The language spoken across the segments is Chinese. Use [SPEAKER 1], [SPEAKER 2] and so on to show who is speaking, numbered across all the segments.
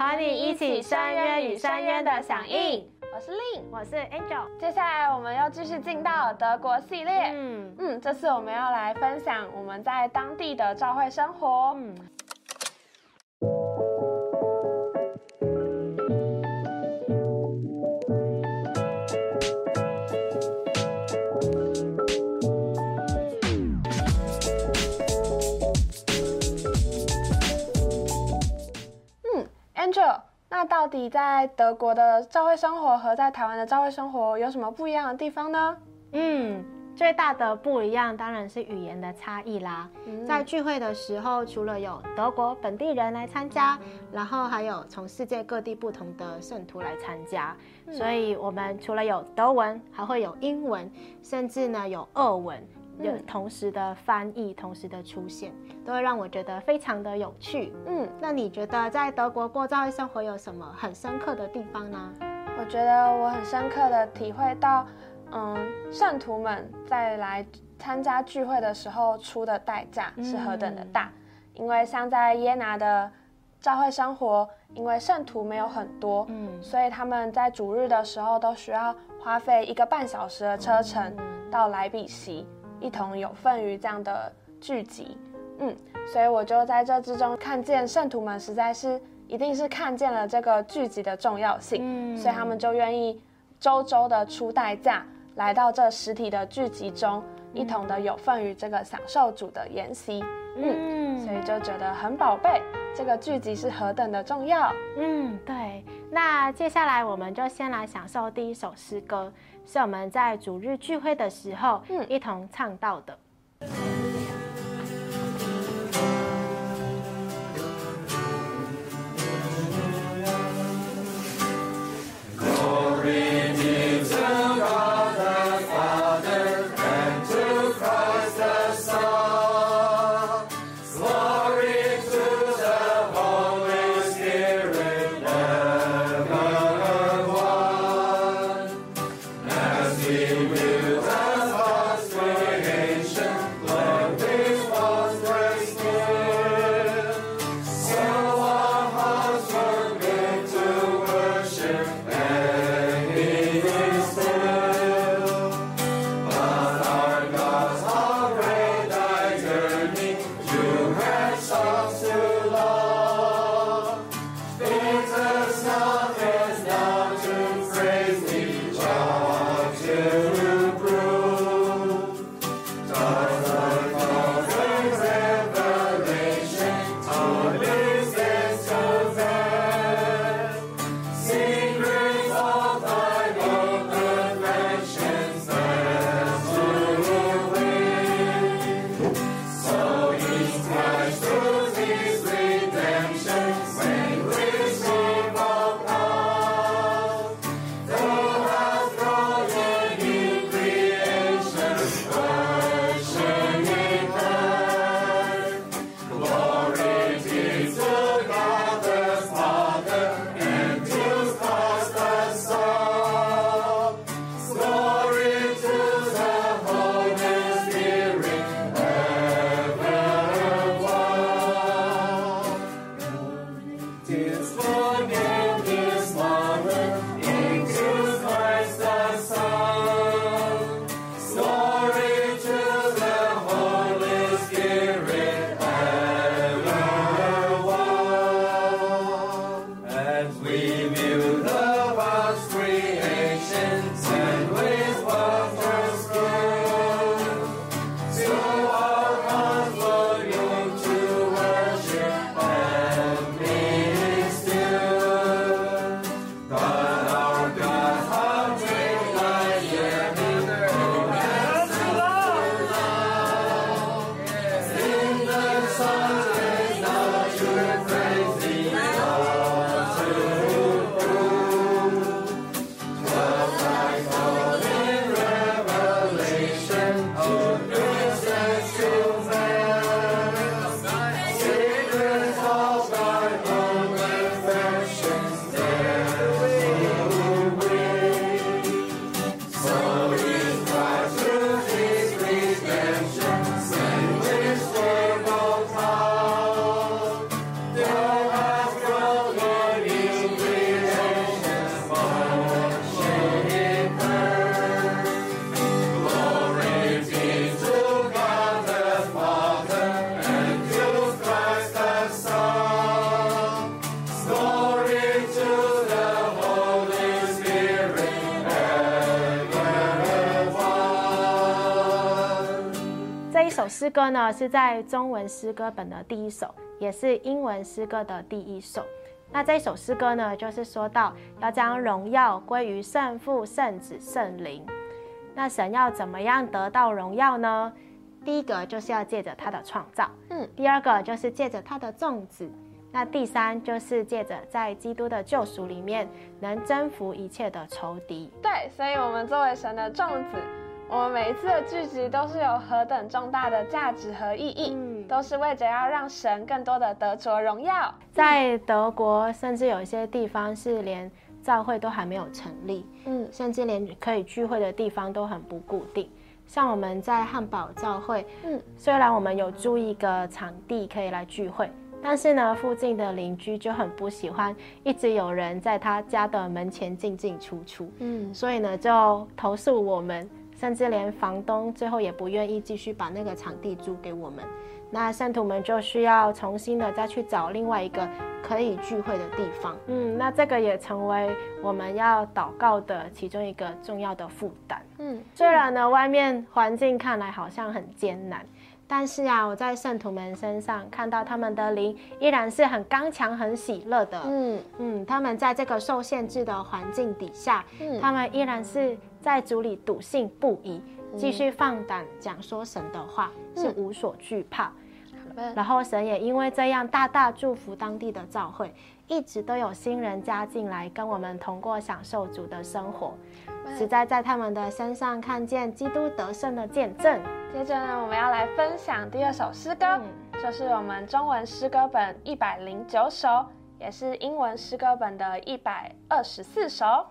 [SPEAKER 1] 和你一起深渊与深渊的响应。
[SPEAKER 2] 我是 Lin，，
[SPEAKER 1] 我是 Angel。
[SPEAKER 2] 接下来我们要继续进到德国系列。
[SPEAKER 1] 嗯
[SPEAKER 2] 嗯，这次我们要来分享我们在当地的教会生活。
[SPEAKER 1] 嗯，
[SPEAKER 2] 嗯底在德国的教会生活和在台湾的教会生活有什么不一样的地方呢？
[SPEAKER 1] 嗯，最大的不一样当然是语言的差异啦。
[SPEAKER 2] 嗯
[SPEAKER 1] 在聚会的时候，除了有德国本地人来参加，然后还有从世界各地不同的圣徒来参加，所以我们除了有德文，还会有英文，甚至呢有俄文。有
[SPEAKER 2] 嗯
[SPEAKER 1] 同时的翻译，同时的出现，都会让我觉得非常的有趣。
[SPEAKER 2] 嗯，
[SPEAKER 1] 那你觉得在德国过教会生活有什么很深刻的地方呢？
[SPEAKER 2] 我觉得我很深刻的体会到，嗯，圣徒们在来参加聚会的时候出的代价是何等的大。因为像在耶拿的教会生活，因为圣徒没有很多，
[SPEAKER 1] 嗯
[SPEAKER 2] 所以他们在主日的时候都需要花费一个半小时的车程到莱比锡，一同有份于这样的聚集。嗯，所以我就在这之中看见圣徒们实在是一定是看见了这个聚集的重要性，
[SPEAKER 1] 嗯
[SPEAKER 2] 所以他们就愿意周周的出代价来到这实体的聚集中，一同的有份于这个享受主的筵席。嗯，所以就觉得很宝贝，这个剧集是何等的重要。
[SPEAKER 1] 嗯，对。那接下来我们就先来享受第一首诗歌，是我们在主日聚会的时候，
[SPEAKER 2] 嗯
[SPEAKER 1] 一同唱到的。诗歌呢，是在中文诗歌本的第一首，也是英文诗歌的第一首。那这一首诗歌呢，就是说到要将荣耀归于圣父、圣子、圣灵。那神要怎么样得到荣耀呢？第一个就是要借着他的创造，嗯，第二个就是借着他的种子，那第三就是借着在基督的救赎里面能征服一切的仇敌。
[SPEAKER 2] 对，所以我们作为神的种子，我们每一次的聚集都是有何等重大的价值和意义，嗯，都是为着要让神更多的得着荣耀。
[SPEAKER 1] 在德国，甚至有一些地方是连教会都还没有成立，嗯，甚至连可以聚会的地方都很不固定。像我们在汉堡教会，嗯，虽然我们有租一个场地可以来聚会，但是呢，附近的邻居就很不喜欢一直有人在他家的门前进进出出，嗯，所以呢就投诉我们，甚至连房东最后也不愿意继续把那个场地租给我们。那圣徒们就需要重新的再去找另外一个可以聚会的地方。嗯，那这个也成为我们要祷告的其中一个重要的负担。嗯，虽然呢，外面环境看来好像很艰难，但是啊，我在圣徒们身上看到他们的灵依然是很刚强、很喜乐的。嗯嗯，他们在这个受限制的环境底下，他们依然是在主里笃信不疑，继续放胆讲说神的话，是无所惧怕。然后神也因为这样大大祝福当地的教会，一直都有新人加进来跟我们同过享受主的生活，实在在他们的身上看见基督得胜的见证。
[SPEAKER 2] 接着呢，我们要来分享第二首诗歌，就是我们中文诗歌本一百零九首，也是英文诗歌本的一百二十四首。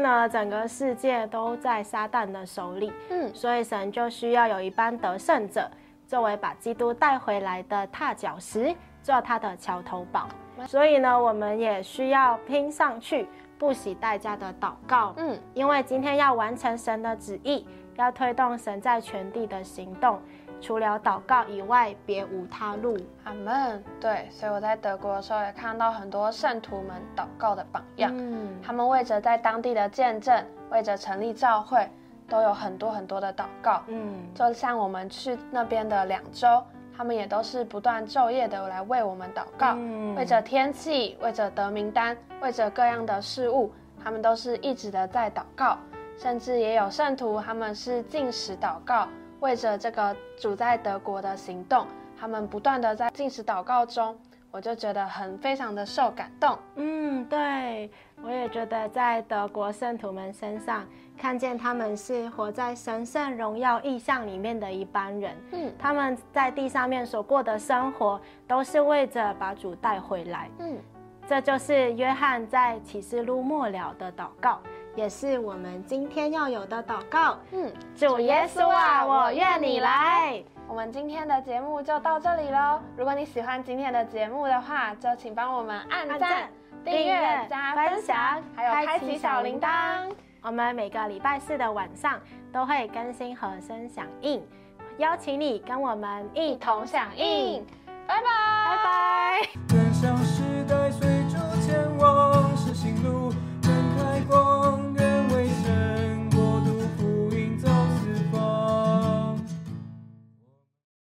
[SPEAKER 1] 呢，整个世界都在撒旦的手里，嗯，所以神就需要有一班得胜者，作为把基督带回来的踏脚石，做他的桥头堡。所以呢，我们也需要拼上去，不惜代价的祷告，嗯，因为今天要完成神的旨意，要推动神在全地的行动。除了祷告以外，别无他路。
[SPEAKER 2] 阿门。对，所以我在德国的时候也看到很多圣徒们祷告的榜样。嗯，他们为着在当地的见证，为着成立教会，都有很多很多的祷告。嗯，就像我们去那边的两周，他们也都是不断昼夜的来为我们祷告，为着天气，为着得名单，为着各样的事物，他们都是一直的在祷告。甚至也有圣徒，他们是进食祷告。为着这个主在德国的行动，他们不断的在进食祷告中，我就觉得很非常的受感动。
[SPEAKER 1] 嗯，对我也觉得在德国圣徒们身上看见他们是活在神圣荣耀意象里面的一般人。嗯，他们在地上面所过的生活都是为着把主带回来。嗯，这就是约翰在启示录末了的祷告。也是我们今天要有的祷告。嗯，主耶稣啊，我愿你来。
[SPEAKER 2] 我们今天的节目就到这里喽。如果你喜欢今天的节目的话，就请帮我们
[SPEAKER 1] 按赞
[SPEAKER 2] 订阅、加分享，还有开启小铃铛。。
[SPEAKER 1] 我们每个礼拜四的晚上都会更新和声响应，邀请你跟我们一同响应。
[SPEAKER 2] 拜拜，
[SPEAKER 1] 拜拜。